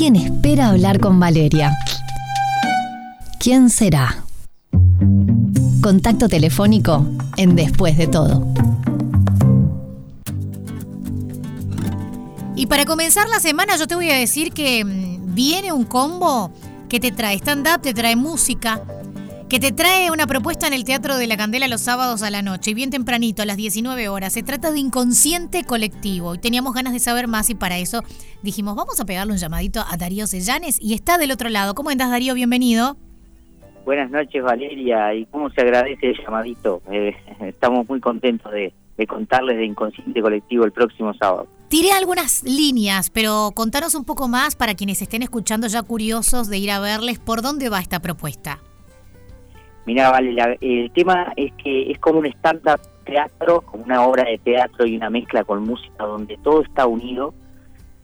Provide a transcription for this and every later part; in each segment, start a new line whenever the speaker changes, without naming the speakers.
Alguien espera hablar con Valeria. ¿Quién será? Contacto telefónico en Después de todo.
Y para comenzar la semana yo te voy a decir que mm, viene un combo que te trae stand-up, te trae música, que te trae una propuesta en el Teatro de la Candela los sábados a la noche, y bien tempranito, a las 19 horas. Se trata de Inconsciente Colectivo y teníamos ganas de saber más y para eso dijimos, vamos a pegarle un llamadito a Darío Sellanes y está del otro lado. ¿Cómo andas, Darío? Bienvenido.
Buenas noches, Valeria, y cómo se agradece el llamadito. Eh, estamos muy contentos de, de contarles de Inconsciente Colectivo el próximo sábado.
Tiré algunas líneas, pero contanos un poco más para quienes estén escuchando ya curiosos de ir a verles por dónde va esta propuesta.
Mira, vale, el tema es que es como un stand-up teatro, como una obra de teatro y una mezcla con música donde todo está unido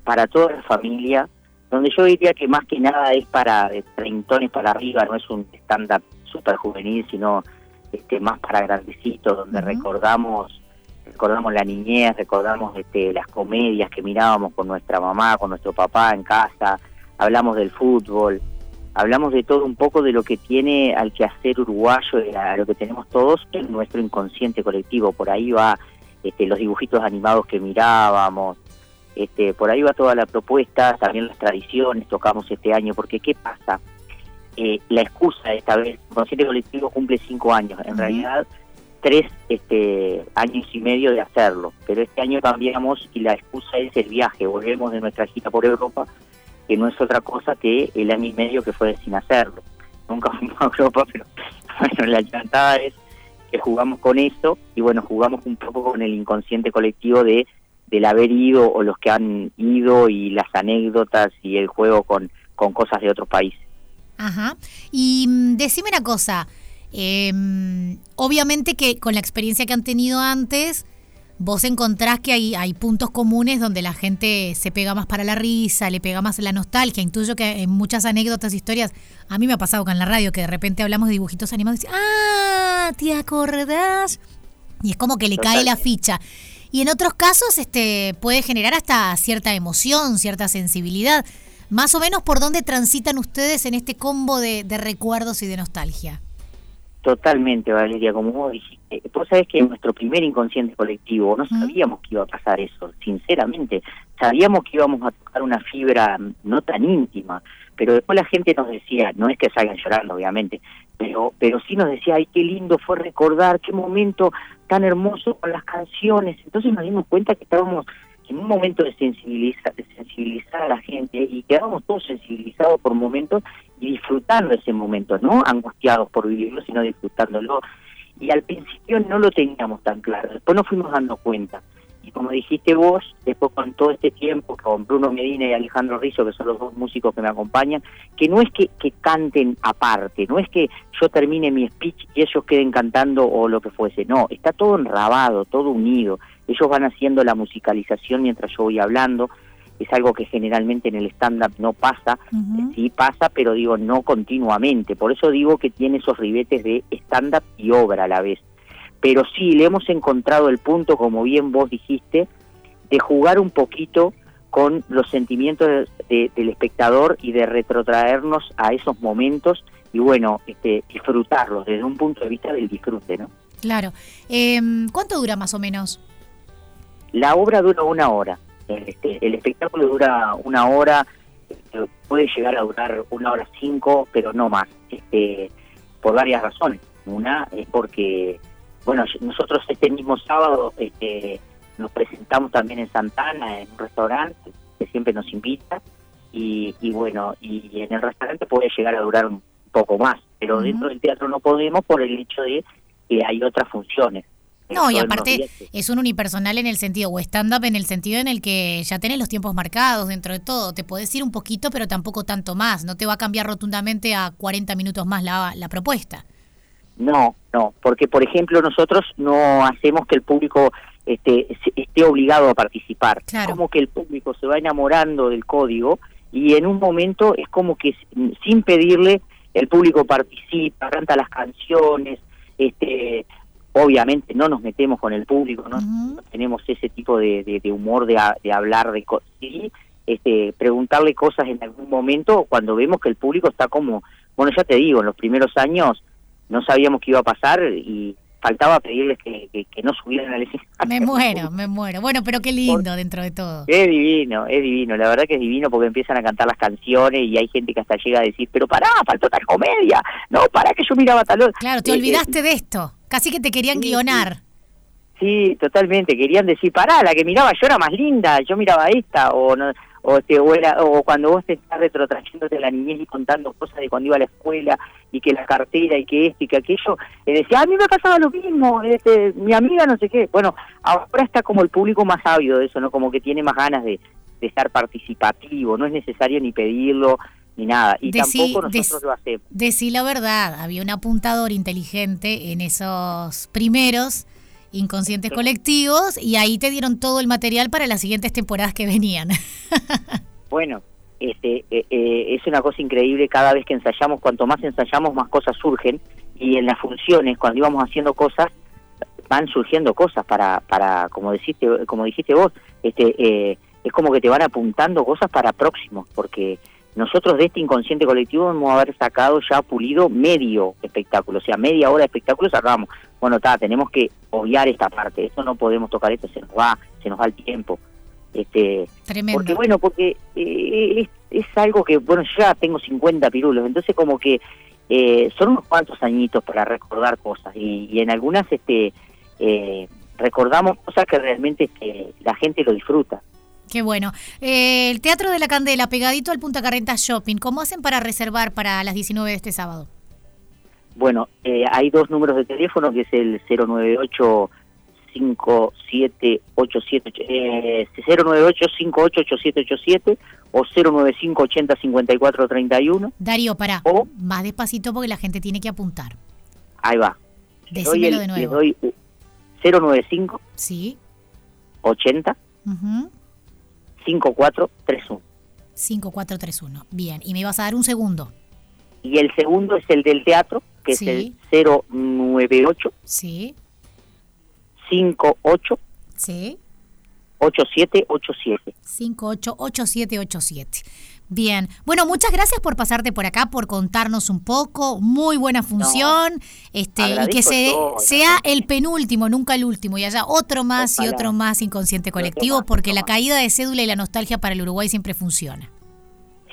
para toda la familia, donde yo diría que más que nada es para de treintones para arriba, no es un stand-up súper juvenil, sino este más para grandecitos, donde recordamos recordamos la niñez, recordamos este, las comedias que mirábamos con nuestra mamá, con nuestro papá en casa, hablamos del fútbol, hablamos de todo un poco de lo que tiene al quehacer uruguayo, de a lo que tenemos todos en nuestro inconsciente colectivo. Por ahí va este, los dibujitos animados que mirábamos, este, por ahí va toda la propuesta, también las tradiciones, tocamos este año, porque ¿qué pasa? Eh, la excusa esta vez, Inconsciente Colectivo cumple cinco años, en realidad tres este, años y medio de hacerlo, pero este año cambiamos y la excusa es el viaje, volvemos de nuestra gira por Europa que no es otra cosa que el año y medio que fue sin hacerlo. Nunca fuimos a Europa, pero bueno, la chantada es que jugamos con eso y bueno, jugamos un poco con el inconsciente colectivo de del haber ido o los que han ido y las anécdotas y el juego con, con cosas de otros países.
Ajá. Y mm, decime una cosa, eh, obviamente que con la experiencia que han tenido antes, vos encontrás que hay, hay puntos comunes donde la gente se pega más para la risa, le pega más la nostalgia. Intuyo que en muchas anécdotas, historias, a mí me ha pasado con la radio que de repente hablamos de dibujitos animados y ah, ¿te acordás? Y es como que le cae la ficha. Y en otros casos este, puede generar hasta cierta emoción, cierta sensibilidad. Más o menos por dónde transitan ustedes en este combo de recuerdos y de nostalgia.
Totalmente, Valeria, como vos dijiste. Vos sabés que en nuestro primer inconsciente colectivo no sabíamos que iba a pasar eso, sinceramente. Sabíamos que íbamos a tocar una fibra no tan íntima, pero después la gente nos decía, no es que salgan llorando, obviamente, pero, pero sí nos decía, ay, qué lindo fue recordar, qué momento tan hermoso con las canciones. Entonces nos dimos cuenta que estábamos en un momento de sensibilizar, de sensibilizar a la gente y quedamos todos sensibilizados por momentos y disfrutando ese momento, no angustiados por vivirlo, sino disfrutándolo. Y al principio no lo teníamos tan claro, después nos fuimos dando cuenta. Y como dijiste vos, después con todo este tiempo, con Bruno Medina y Alejandro Rizzo, que son los dos músicos que me acompañan, que no es que, que canten aparte, no es que yo termine mi speech y ellos queden cantando o lo que fuese, no, está todo enrabado, todo unido. Ellos van haciendo la musicalización mientras yo voy hablando, es algo que generalmente en el stand-up no pasa, sí pasa, pero digo, no continuamente. Por eso digo que tiene esos ribetes de stand-up y obra a la vez. Pero sí, le hemos encontrado el punto, como bien vos dijiste, de jugar un poquito con los sentimientos del espectador y de retrotraernos a esos momentos y bueno, este, disfrutarlos desde un punto de vista del disfrute, ¿no?
Claro. Em, ¿Cuánto dura más o menos?
La obra dura una hora. Este, el espectáculo dura una hora, este, puede llegar a durar una hora cinco, pero no más, este, por varias razones. Una es porque, bueno, nosotros este mismo sábado este, nos presentamos también en Santana, en un restaurante que siempre nos invita, y, bueno, y en el restaurante puede llegar a durar un poco más, pero dentro del teatro no podemos por el hecho de que hay otras funciones.
No, y aparte es un unipersonal en el sentido, o stand-up en el sentido en el que ya tenés los tiempos marcados dentro de todo. Te podés ir un poquito, pero tampoco tanto más. No te va a cambiar rotundamente a 40 minutos más la, la propuesta.
No, no, porque por ejemplo nosotros no hacemos que el público esté, esté obligado a participar. Claro. Como que el público se va enamorando del código y en un momento es como que sin pedirle el público participa, canta las canciones, este obviamente no nos metemos con el público, no, tenemos ese tipo de, humor de, hablar de sí, este, preguntarle cosas en algún momento cuando vemos que el público está como, bueno, ya te digo, en los primeros años no sabíamos qué iba a pasar y faltaba pedirles que, que, no subieran al escenario.
Me muero, me muero. Bueno, pero qué lindo dentro de todo.
Es divino, es divino. La verdad que es divino porque empiezan a cantar las canciones y hay gente que hasta llega a decir, pero pará, faltó tal comedia. No, pará que yo miraba tal otro.
Claro, te eh, olvidaste eh, de esto. Casi que te querían guionar.
Sí. Totalmente. Querían decir, pará, la que miraba yo era más linda, yo miraba esta, o no o, te, o, cuando vos te estás retrotrayéndote la niñez y contando cosas de cuando iba a la escuela y que la cartera y que esto y que aquello, y decía, a mí me ha pasado lo mismo, este, mi amiga no sé qué. Bueno, ahora está como el público más ávido de eso, ¿no? Como que tiene más ganas de, de estar participativo, no es necesario ni pedirlo ni nada, y tampoco nosotros lo hacemos.
Decí la verdad, había un apuntador inteligente en esos primeros inconscientes colectivos y ahí te dieron todo el material para las siguientes temporadas que venían.
bueno, este, eh, eh, es una cosa increíble cada vez que ensayamos, cuanto más ensayamos más cosas surgen y en las funciones cuando íbamos haciendo cosas van surgiendo cosas para, para como dijiste, como dijiste vos, este, eh, es como que te van apuntando cosas para próximos, porque nosotros de este inconsciente colectivo hemos haber sacado ya pulido medio espectáculo, o sea, media hora de espectáculo sacamos. Bueno, está, tenemos que obviar esta parte, esto no podemos tocar esto, se nos va, se nos va el tiempo. Este,
Tremendo.
Porque bueno, porque eh, es, algo que, bueno, yo ya tengo 50 pirulos, entonces como que eh, son unos cuantos añitos para recordar cosas y, en algunas este eh, recordamos cosas que realmente este, la gente lo disfruta.
Qué bueno. Eh, el Teatro de la Candela, pegadito al Punta Carreta Shopping, ¿cómo hacen para reservar para las 19 de este sábado?
Bueno, eh, hay dos números de teléfono, que es el 098 5787 eh, 098 588787 o 095 80 54 31.
Darío, para. O, más despacito porque la gente tiene que apuntar.
Ahí va.
Decímelo de nuevo.
doy 095
Sí.
80 5431.
5431. Bien, y me ibas a dar un segundo.
Y el segundo es el del teatro, que es el 098.
Sí.
58.
Sí.
8787.
588787. Bien, bueno, muchas gracias por pasarte por acá, por contarnos un poco. Muy buena función. este Y que se, sea el penúltimo, nunca el último, y haya otro más y otro más inconsciente colectivo, porque la caída de cédula y la nostalgia para el Uruguay siempre funciona.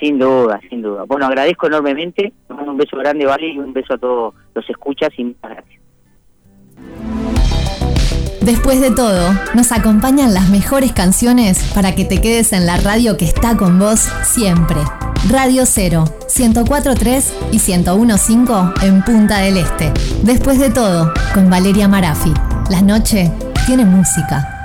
Sin duda, sin duda. Bueno, agradezco enormemente. Un beso grande, Vale, y un beso a todos los escuchas y muchas gracias.
Después de todo, nos acompañan las mejores canciones para que te quedes en la radio que está con vos siempre. Radio 0, 104.3 y 101.5 en Punta del Este. Después de todo, con Valeria Marafi. La noche tiene música.